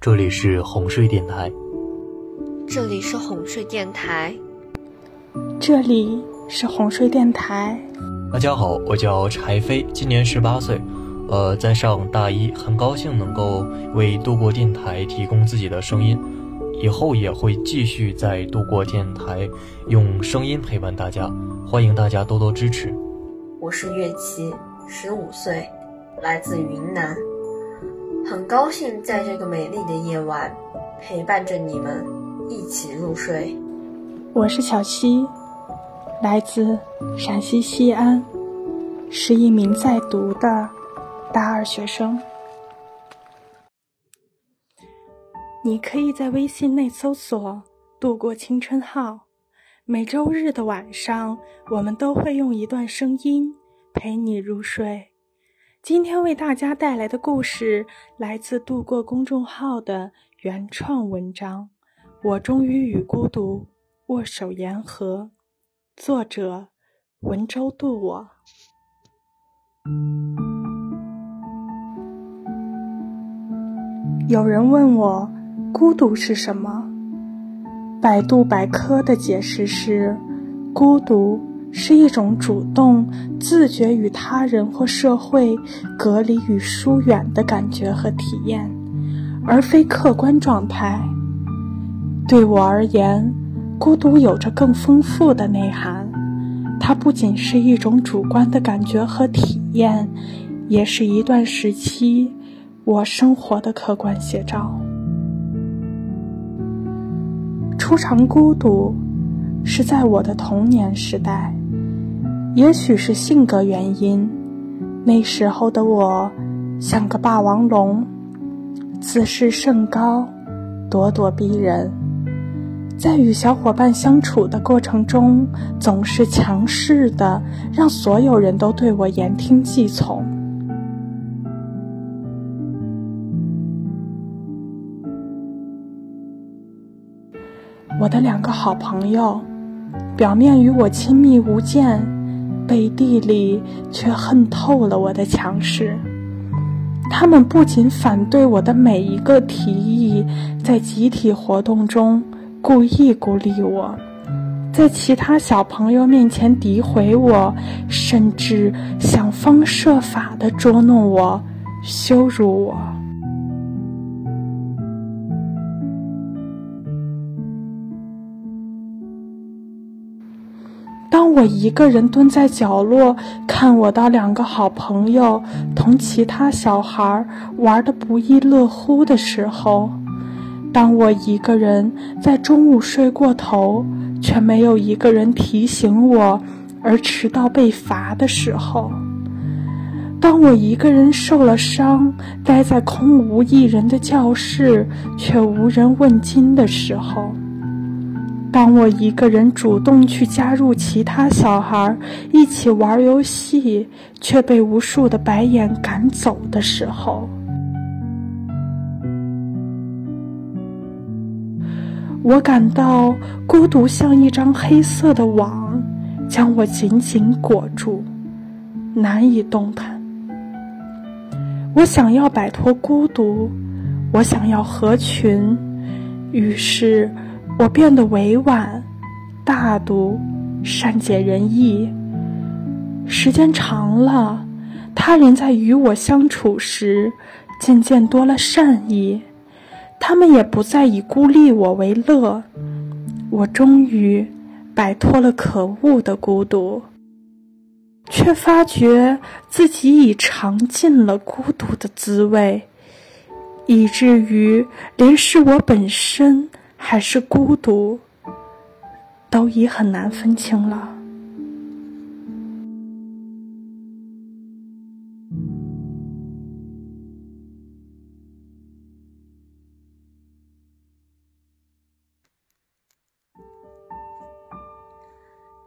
这里是哄睡电台，这里是哄睡电台，这里是哄睡电台。大家好，我叫柴飞，今年十八岁，呃，在上大一，很高兴能够为度过电台提供自己的声音，以后也会继续在度过电台用声音陪伴大家，欢迎大家多多支持。我是月琪，十五岁，来自云南，很高兴在这个美丽的夜晚陪伴着你们一起入睡。我是小溪，来自陕西西安，是一名在读的大二学生。你可以在微信内搜索“度过青春号”，每周日的晚上，我们都会用一段声音。陪你入睡。今天为大家带来的故事来自度过公众号的原创文章《我终于与孤独握手言和》，作者文州渡我。有人问我，孤独是什么？百度百科的解释是：孤独。是一种主动、自觉与他人或社会隔离与疏远的感觉和体验，而非客观状态。对我而言，孤独有着更丰富的内涵。它不仅是一种主观的感觉和体验，也是一段时期我生活的客观写照。初尝孤独，是在我的童年时代。也许是性格原因，那时候的我像个霸王龙，自视甚高，咄咄逼人。在与小伙伴相处的过程中，总是强势的，让所有人都对我言听计从。我的两个好朋友，表面与我亲密无间。背地里却恨透了我的强势。他们不仅反对我的每一个提议，在集体活动中故意孤立我，在其他小朋友面前诋毁我，甚至想方设法的捉弄我、羞辱我。我一个人蹲在角落，看我的两个好朋友同其他小孩玩的不亦乐乎的时候；当我一个人在中午睡过头，却没有一个人提醒我而迟到被罚的时候；当我一个人受了伤，待在空无一人的教室，却无人问津的时候。当我一个人主动去加入其他小孩一起玩游戏，却被无数的白眼赶走的时候，我感到孤独像一张黑色的网，将我紧紧裹住，难以动弹。我想要摆脱孤独，我想要合群，于是。我变得委婉、大度、善解人意。时间长了，他人在与我相处时，渐渐多了善意。他们也不再以孤立我为乐。我终于摆脱了可恶的孤独，却发觉自己已尝尽了孤独的滋味，以至于连是我本身。还是孤独，都已很难分清了。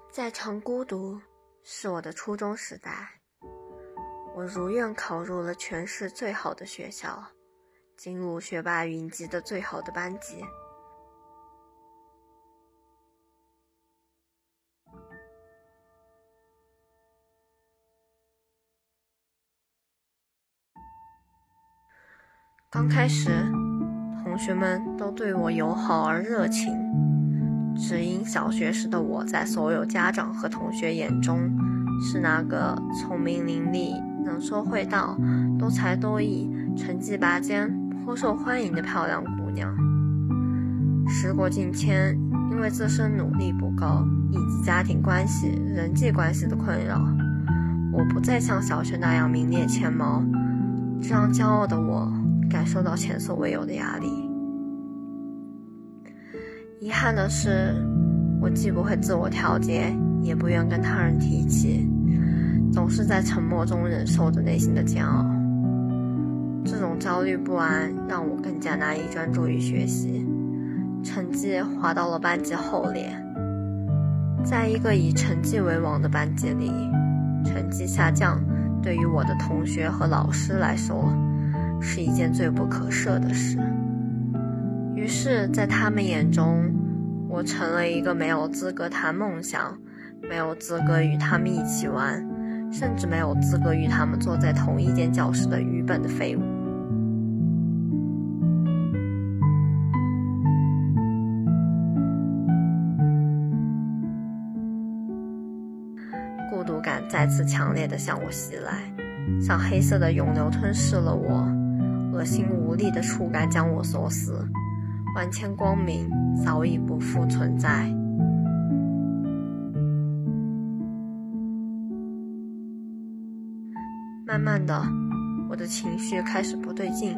再尝孤独，是我的初中时代。我如愿考入了全市最好的学校，进入学霸云集的最好的班级。刚开始，同学们都对我友好而热情，只因小学时的我在所有家长和同学眼中是那个聪明伶俐、能说会道、多才多艺、成绩拔尖、颇受欢迎的漂亮姑娘。时过境迁，因为自身努力不够以及家庭关系、人际关系的困扰，我不再像小学那样名列前茅，这让骄傲的我感受到前所未有的压力。遗憾的是，我既不会自我调节，也不愿跟他人提起，总是在沉默中忍受着内心的煎熬。这种焦虑不安让我更加难以专注于学习。成绩滑到了班级后列，在一个以成绩为王的班级里，成绩下降对于我的同学和老师来说是一件最不可赦的事。于是，在他们眼中，我成了一个没有资格谈梦想、没有资格与他们一起玩，甚至没有资格与他们坐在同一间教室的愚笨的废物。孤独感再次强烈的向我袭来，像黑色的涌流吞噬了我，恶心无力的触感将我锁死，万千光明早已不复存在。慢慢的，我的情绪开始不对劲，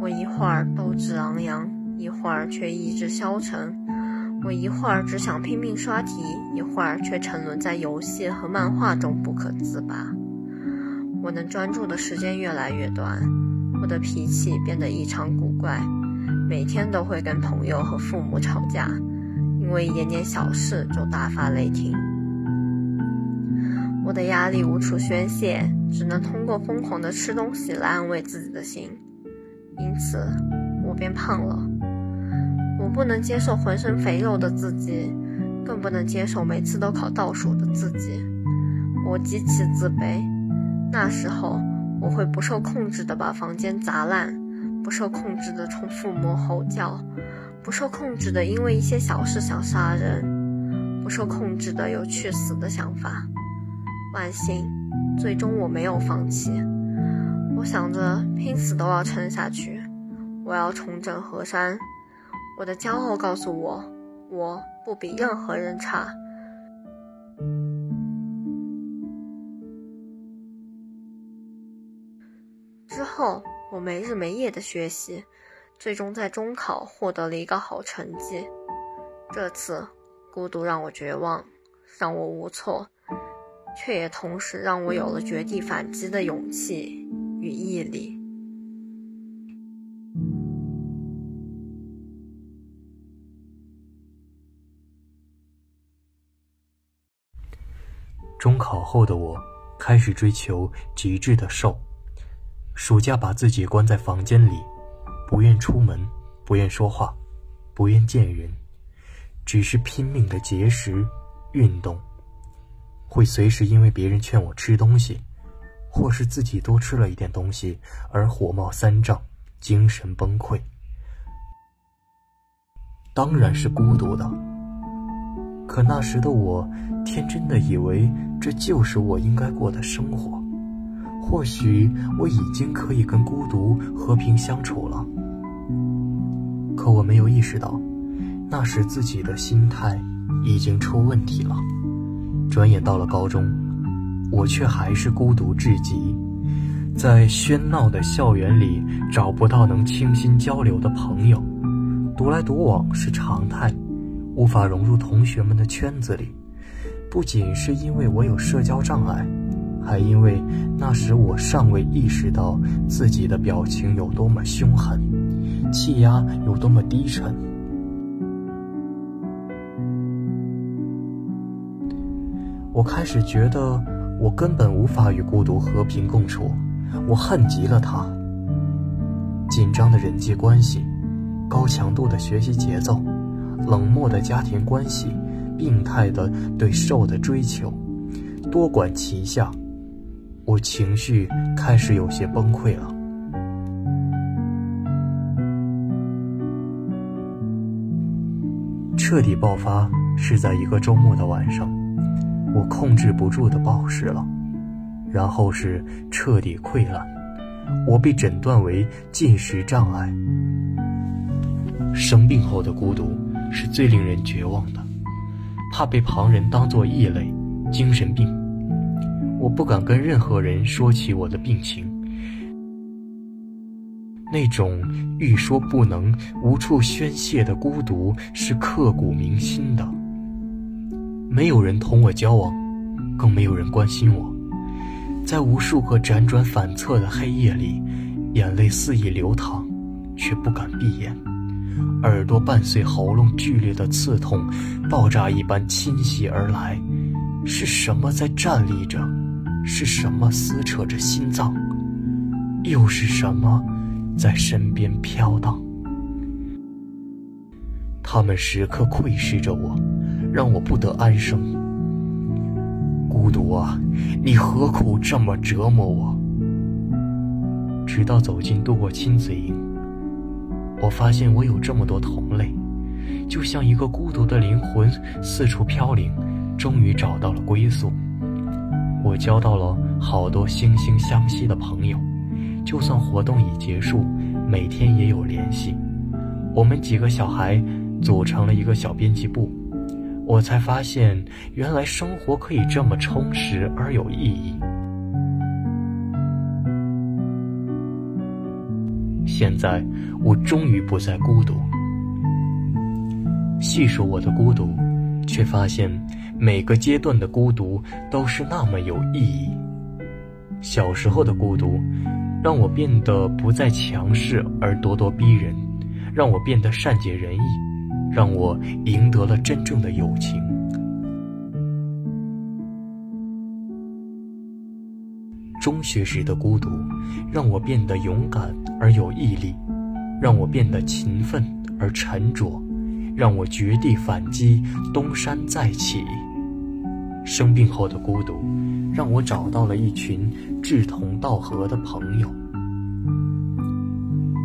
我一会儿斗志昂扬，一会儿却意志消沉。我一会儿只想拼命刷题，一会儿却沉沦在游戏和漫画中不可自拔。我能专注的时间越来越短，我的脾气变得异常古怪，每天都会跟朋友和父母吵架，因为一点点小事就大发雷霆。我的压力无处宣泄，只能通过疯狂的吃东西来安慰自己的心，因此我变胖了。我不能接受浑身肥肉的自己，更不能接受每次都考倒数的自己。我极其自卑。那时候，我会不受控制的把房间砸烂，不受控制的冲父母吼叫，不受控制的因为一些小事想杀人，不受控制的有去死的想法。万幸，最终我没有放弃。我想着拼死都要撑下去，我要重整河山。我的骄傲告诉我，我不比任何人差。后，我没日没夜的学习，最终在中考获得了一个好成绩。这次，孤独让我绝望，让我无措，却也同时让我有了绝地反击的勇气与毅力。中考后的我，开始追求极致的瘦。暑假把自己关在房间里，不愿出门，不愿说话，不愿见人，只是拼命的节食、运动。会随时因为别人劝我吃东西，或是自己多吃了一点东西而火冒三丈、精神崩溃。当然是孤独的。可那时的我，天真的以为这就是我应该过的生活。或许我已经可以跟孤独和平相处了。可我没有意识到，那时自己的心态已经出问题了。转眼到了高中，我却还是孤独至极，在喧闹的校园里找不到能倾心交流的朋友，独来独往是常态。无法融入同学们的圈子里，不仅是因为我有社交障碍，还因为那时我尚未意识到自己的表情有多么凶狠，气压有多么低沉。我开始觉得我根本无法与孤独和平共处，我恨极了它。紧张的人际关系，高强度的学习节奏。冷漠的家庭关系，病态的对瘦的追求，多管齐下，我情绪开始有些崩溃了。彻底爆发是在一个周末的晚上，我控制不住的暴食了，然后是彻底溃烂，我被诊断为进食障碍。生病后的孤独是最令人绝望的，怕被旁人当做异类，精神病。我不敢跟任何人说起我的病情。那种欲说不能、无处宣泄的孤独是刻骨铭心的。没有人同我交往，更没有人关心我。在无数个辗转反侧的黑夜里，眼泪肆意流淌，却不敢闭眼。耳朵伴随喉咙剧烈的刺痛，爆炸一般侵袭而来。是什么在站立着？是什么撕扯着心脏？又是什么？在身边飘荡，他们时刻窥视着我，让我不得安生。孤独啊，你何苦这么折磨我？直到走进度过亲子营，我发现我有这么多同类，就像一个孤独的灵魂四处飘零，终于找到了归宿。我交到了好多惺惺相惜的朋友。就算活动已结束，每天也有联系。我们几个小孩组成了一个小编辑部，我才发现原来生活可以这么充实而有意义。现在我终于不再孤独。细数我的孤独，却发现每个阶段的孤独都是那么有意义。小时候的孤独。让我变得不再强势而咄咄逼人，让我变得善解人意，让我赢得了真正的友情。中学时的孤独，让我变得勇敢而有毅力，让我变得勤奋而沉着，让我绝地反击，东山再起。生病后的孤独。让我找到了一群志同道合的朋友。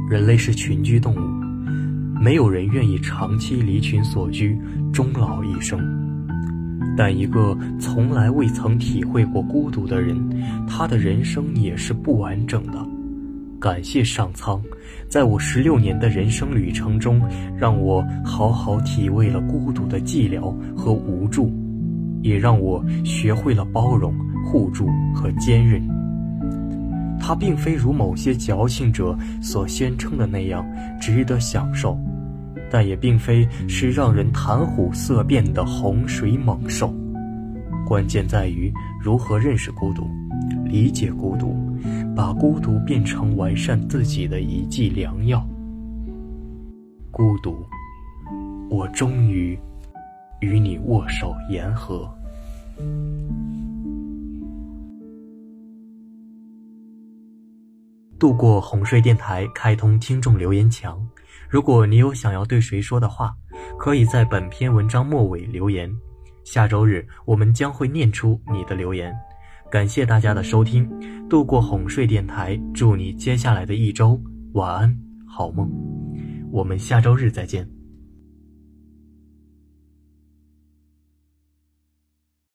人类是群居动物，没有人愿意长期离群所居，终老一生。但一个从来未曾体会过孤独的人，他的人生也是不完整的。感谢上苍，在我十六年的人生旅程中，让我好好体味了孤独的寂寥和无助，也让我学会了包容。互助和坚韧，它并非如某些矫情者所宣称的那样值得享受，但也并非是让人谈虎色变的洪水猛兽。关键在于如何认识孤独，理解孤独，把孤独变成完善自己的一剂良药。孤独，我终于与你握手言和。度过哄睡电台开通听众留言墙，如果你有想要对谁说的话，可以在本篇文章末尾留言。下周日我们将会念出你的留言。感谢大家的收听，度过哄睡电台，祝你接下来的一周晚安，好梦。我们下周日再见。